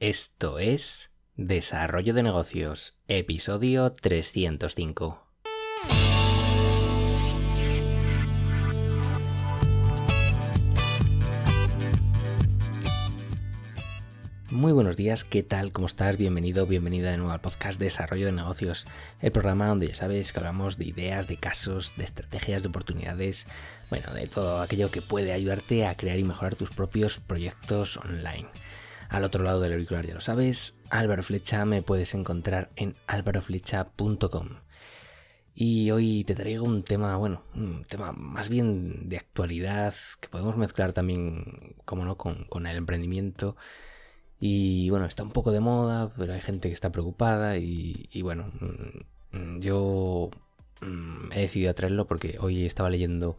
Esto es Desarrollo de Negocios, episodio 305. Muy buenos días, ¿qué tal? ¿Cómo estás? Bienvenido, bienvenida de nuevo al podcast Desarrollo de Negocios, el programa donde ya sabes que hablamos de ideas, de casos, de estrategias, de oportunidades, bueno, de todo aquello que puede ayudarte a crear y mejorar tus propios proyectos online. Al otro lado del auricular ya lo sabes, Álvaro Flecha me puedes encontrar en álvaroflecha.com. Y hoy te traigo un tema, bueno, un tema más bien de actualidad, que podemos mezclar también, como no, con, el emprendimiento. Y bueno, está un poco de moda, pero hay gente que está preocupada y, bueno, mm, yo mm, he decidido traerlo porque hoy estaba leyendo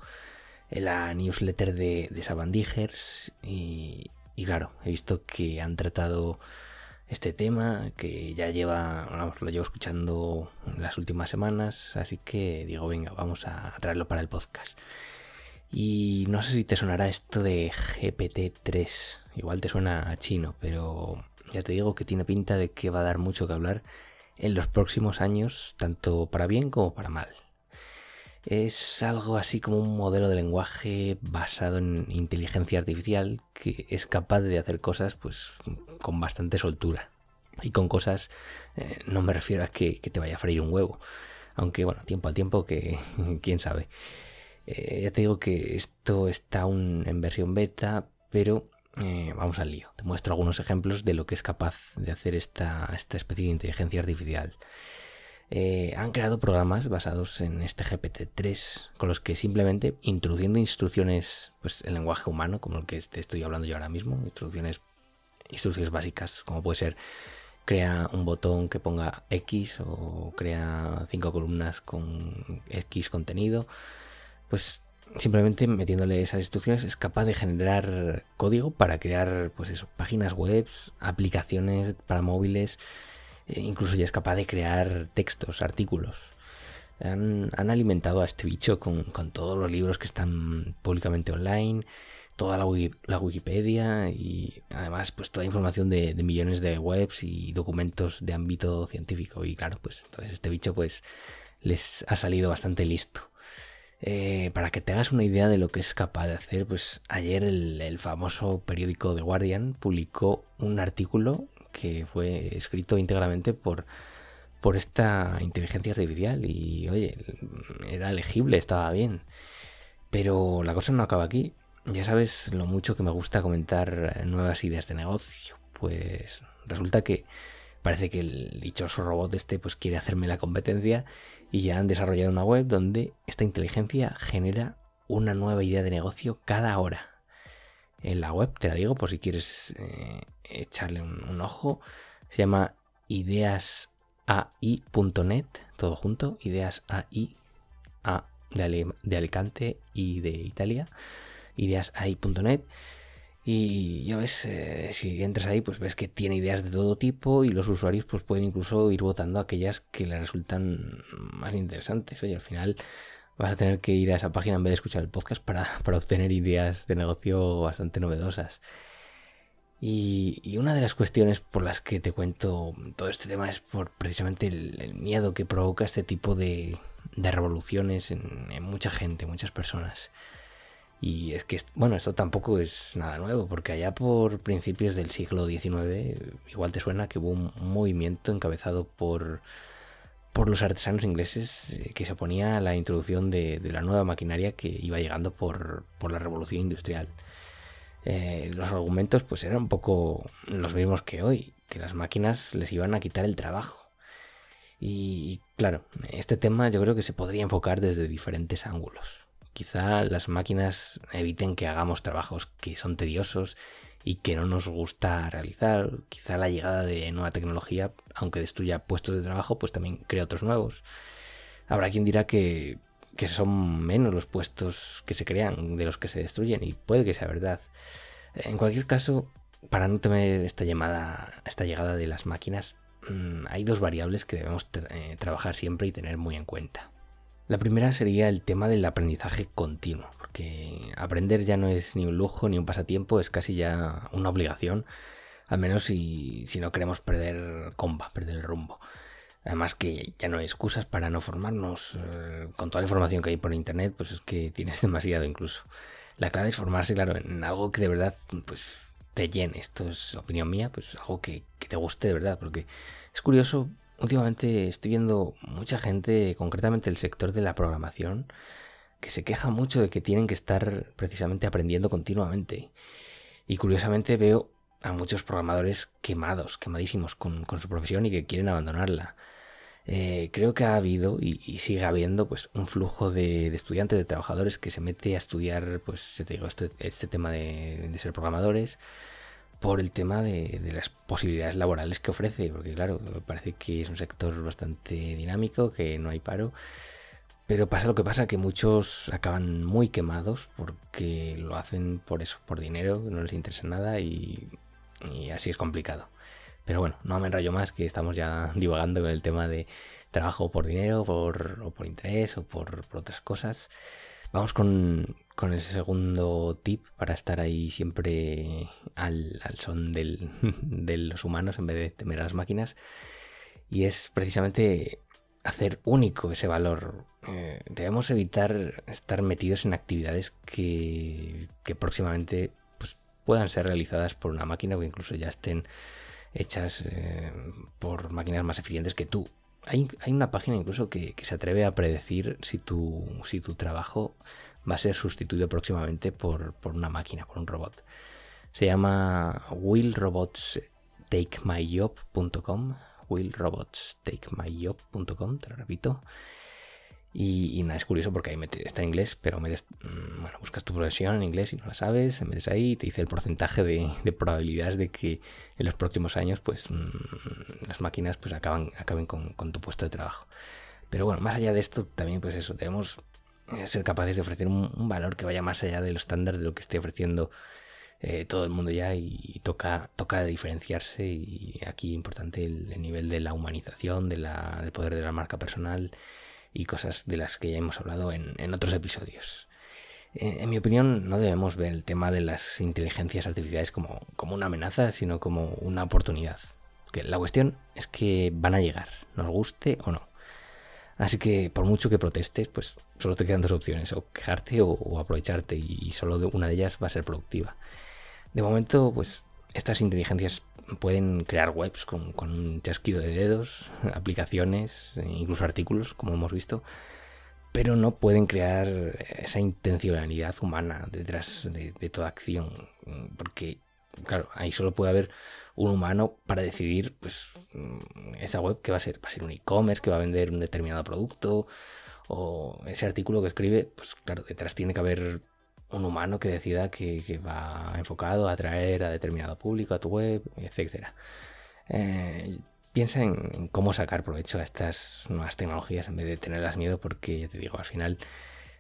la newsletter de, de y, y claro, he visto que han tratado este tema que ya lleva, lo llevo escuchando las últimas semanas, así que digo, venga, vamos a traerlo para el podcast. Y no sé si te sonará esto de GPT-3, igual te suena a chino, pero ya te digo que tiene pinta de que va a dar mucho que hablar en los próximos años, tanto para bien como para mal. Es algo así como un modelo de lenguaje basado en inteligencia artificial que es capaz de hacer cosas pues con bastante soltura. Y con cosas, eh, no me refiero a que, te vaya a freír un huevo. Aunque bueno, tiempo al tiempo que quién sabe. Eh, ya te digo que esto está en versión beta, pero eh, vamos al lío. Te muestro algunos ejemplos de lo que es capaz de hacer esta, esta especie de inteligencia artificial. Eh, han creado programas basados en este GPT-3 con los que simplemente introduciendo instrucciones pues en lenguaje humano, como el que estoy hablando yo ahora mismo, instrucciones, instrucciones básicas, como puede ser crea un botón que ponga X o crea cinco columnas con X contenido, pues simplemente metiéndole esas instrucciones es capaz de generar código para crear pues eso, páginas web, aplicaciones para móviles, eh, incluso ya es capaz de crear textos, artículos. Han, alimentado a este bicho con, todos los libros que están públicamente online, toda la, Wikipedia y además pues toda información de, millones de webs y documentos de ámbito científico. Y claro, pues entonces este bicho pues les ha salido bastante listo. Eh, para que te hagas una idea de lo que es capaz de hacer, pues ayer el, el famoso periódico The Guardian publicó un artículo que fue escrito íntegramente por, por esta inteligencia artificial y oye, era legible, estaba bien. Pero la cosa no acaba aquí. Ya sabes lo mucho que me gusta comentar nuevas ideas de negocio. Pues resulta que parece que el dichoso robot este pues quiere hacerme la competencia y ya han desarrollado una web donde esta inteligencia genera una nueva idea de negocio cada hora en la web, te la digo por si quieres eh, echarle un, ojo. Se llama ideasai.net, todo junto, ideasai A de, de Alicante y de Italia, ideasai.net. Y ya ves, eh, si entras ahí, pues ves que tiene ideas de todo tipo y los usuarios pues pueden incluso ir votando aquellas que les resultan más interesantes. Oye, al final vas a tener que ir a esa página en vez de escuchar el podcast para, obtener ideas de negocio bastante novedosas. Y, una de las cuestiones por las que te cuento todo este tema es por precisamente el, miedo que provoca este tipo de, revoluciones en, mucha gente, muchas personas. Y es que, bueno, esto tampoco es nada nuevo, porque allá por principios del siglo XIX, igual te suena que hubo un movimiento encabezado por por los artesanos ingleses eh, que se oponía a la introducción de, la nueva maquinaria que iba llegando por, la revolución industrial. Eh, los argumentos pues eran un poco los mismos que hoy, que las máquinas les iban a quitar el trabajo. Y claro, este tema yo creo que se podría enfocar desde diferentes ángulos. Quizá las máquinas eviten que hagamos trabajos que son tediosos y que no nos gusta realizar. Quizá la llegada de nueva tecnología, aunque destruya puestos de trabajo, pues también crea otros nuevos. Habrá quien dirá que, son menos los puestos que se crean de los que se destruyen y puede que sea verdad. En cualquier caso, para no temer esta llamada, esta llegada de las máquinas, mm, hay dos variables que debemos eh, trabajar siempre y tener muy en cuenta. La primera sería el tema del aprendizaje continuo, porque aprender ya no es ni un lujo ni un pasatiempo, es casi ya una obligación, Al menos si, si no queremos perder comba, perder el rumbo. Además que ya no hay excusas para no formarnos. Eh, con toda la información que hay por internet, pues es que tienes demasiado incluso. La clave es formarse, claro, en algo que de verdad pues te llene. Esto es opinión mía, pues algo que, que te guste de verdad. Porque es curioso, últimamente estoy viendo mucha gente, concretamente el sector de la programación, que se queja mucho de que tienen que estar precisamente aprendiendo continuamente. Y curiosamente veo a muchos programadores quemados, quemadísimos con, su profesión y que quieren abandonarla. Eh, creo que ha habido y, sigue habiendo pues un flujo de, estudiantes, de trabajadores que se mete a estudiar, pues te digo, este, este tema de, ser programadores por el tema de, las posibilidades laborales que ofrece, porque claro, me parece que es un sector bastante dinámico, que no hay paro, pero pasa lo que pasa, que muchos acaban muy quemados porque lo hacen por eso, por dinero, no les interesa nada y así es complicado. Pero bueno, no me enrollo más, que estamos ya divagando con el tema de trabajo por dinero, por, o por interés, o por, otras cosas. Vamos con, con, el segundo tip para estar ahí siempre al, son del, de los humanos en vez de temer a las máquinas. Y es precisamente hacer único ese valor. Eh, debemos evitar estar metidos en actividades que, que próximamente pues, puedan ser realizadas por una máquina o incluso ya estén hechas eh, por máquinas más eficientes que tú. Hay, una página incluso que, se atreve a predecir si si tu trabajo va a ser sustituido próximamente por, una máquina, por un robot. Se llama willrobotstakemyjob.com willrobotstakemyjob.com, te lo repito. Y, nada, es curioso porque ahí está en inglés, pero me mm, bueno, buscas tu profesión en inglés y no la sabes, metes ahí y te dice el porcentaje de, probabilidades de que en los próximos años pues mm, las máquinas pues acaban, acaben con, tu puesto de trabajo. Pero bueno, más allá de esto, también pues eso, debemos ser capaces de ofrecer un, valor que vaya más allá de los estándares de lo que esté ofreciendo eh, todo el mundo ya y, toca, toca diferenciarse y aquí importante el, nivel de la humanización, del poder de la marca personal y cosas de las que ya hemos hablado en, otros episodios. Eh, en mi opinión, no debemos ver el tema de las inteligencias artificiales como, como una amenaza, sino como una oportunidad. Que la cuestión es que van a llegar, nos guste o no. Así que por mucho que protestes, pues solo te quedan dos opciones, o quejarte o, aprovecharte, y solo una de ellas va a ser productiva. De momento, pues estas inteligencias pueden crear webs con, un chasquido de dedos, aplicaciones, incluso artículos, como hemos visto, pero no pueden crear esa intencionalidad humana detrás de, toda acción, porque, claro, ahí solo puede haber un humano para decidir, pues, esa web que va a ser, va a ser un e-commerce, que va a vender un determinado producto, o ese artículo que escribe, pues, claro, detrás tiene que haber un humano que decida que, va enfocado a atraer a determinado público a tu web, etc. Eh, piensa en cómo sacar provecho a estas nuevas tecnologías en vez de tenerlas miedo porque, ya te digo, al final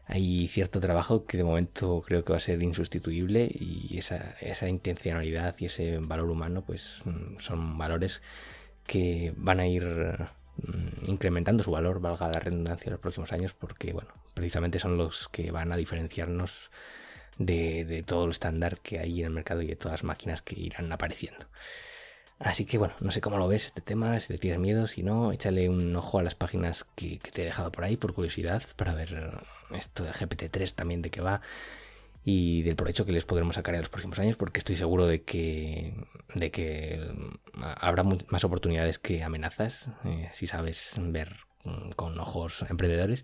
hay cierto trabajo que de momento creo que va a ser insustituible y esa, intencionalidad y ese valor humano pues mm, son valores que van a ir mm, incrementando su valor, valga la redundancia, en los próximos años porque, bueno, precisamente son los que van a diferenciarnos de, todo el estándar que hay en el mercado y de todas las máquinas que irán apareciendo. Así que bueno, no sé cómo lo ves este tema, si le tienes miedo, si no, échale un ojo a las páginas que, te he dejado por ahí por curiosidad para ver esto de GPT-3 también de qué va y del provecho que les podremos sacar en los próximos años porque estoy seguro de que, de que habrá más oportunidades que amenazas eh, si sabes ver mm, con ojos emprendedores.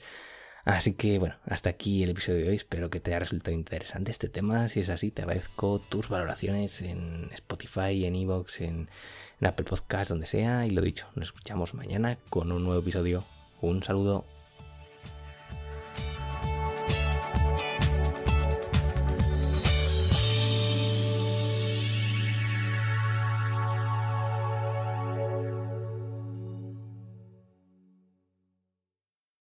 Así que bueno, hasta aquí el episodio de hoy. Espero que te haya resultado interesante este tema. Si es así, te agradezco tus valoraciones en Spotify, en Evox, en, Apple Podcast, donde sea. Y lo dicho, nos escuchamos mañana con un nuevo episodio. Un saludo.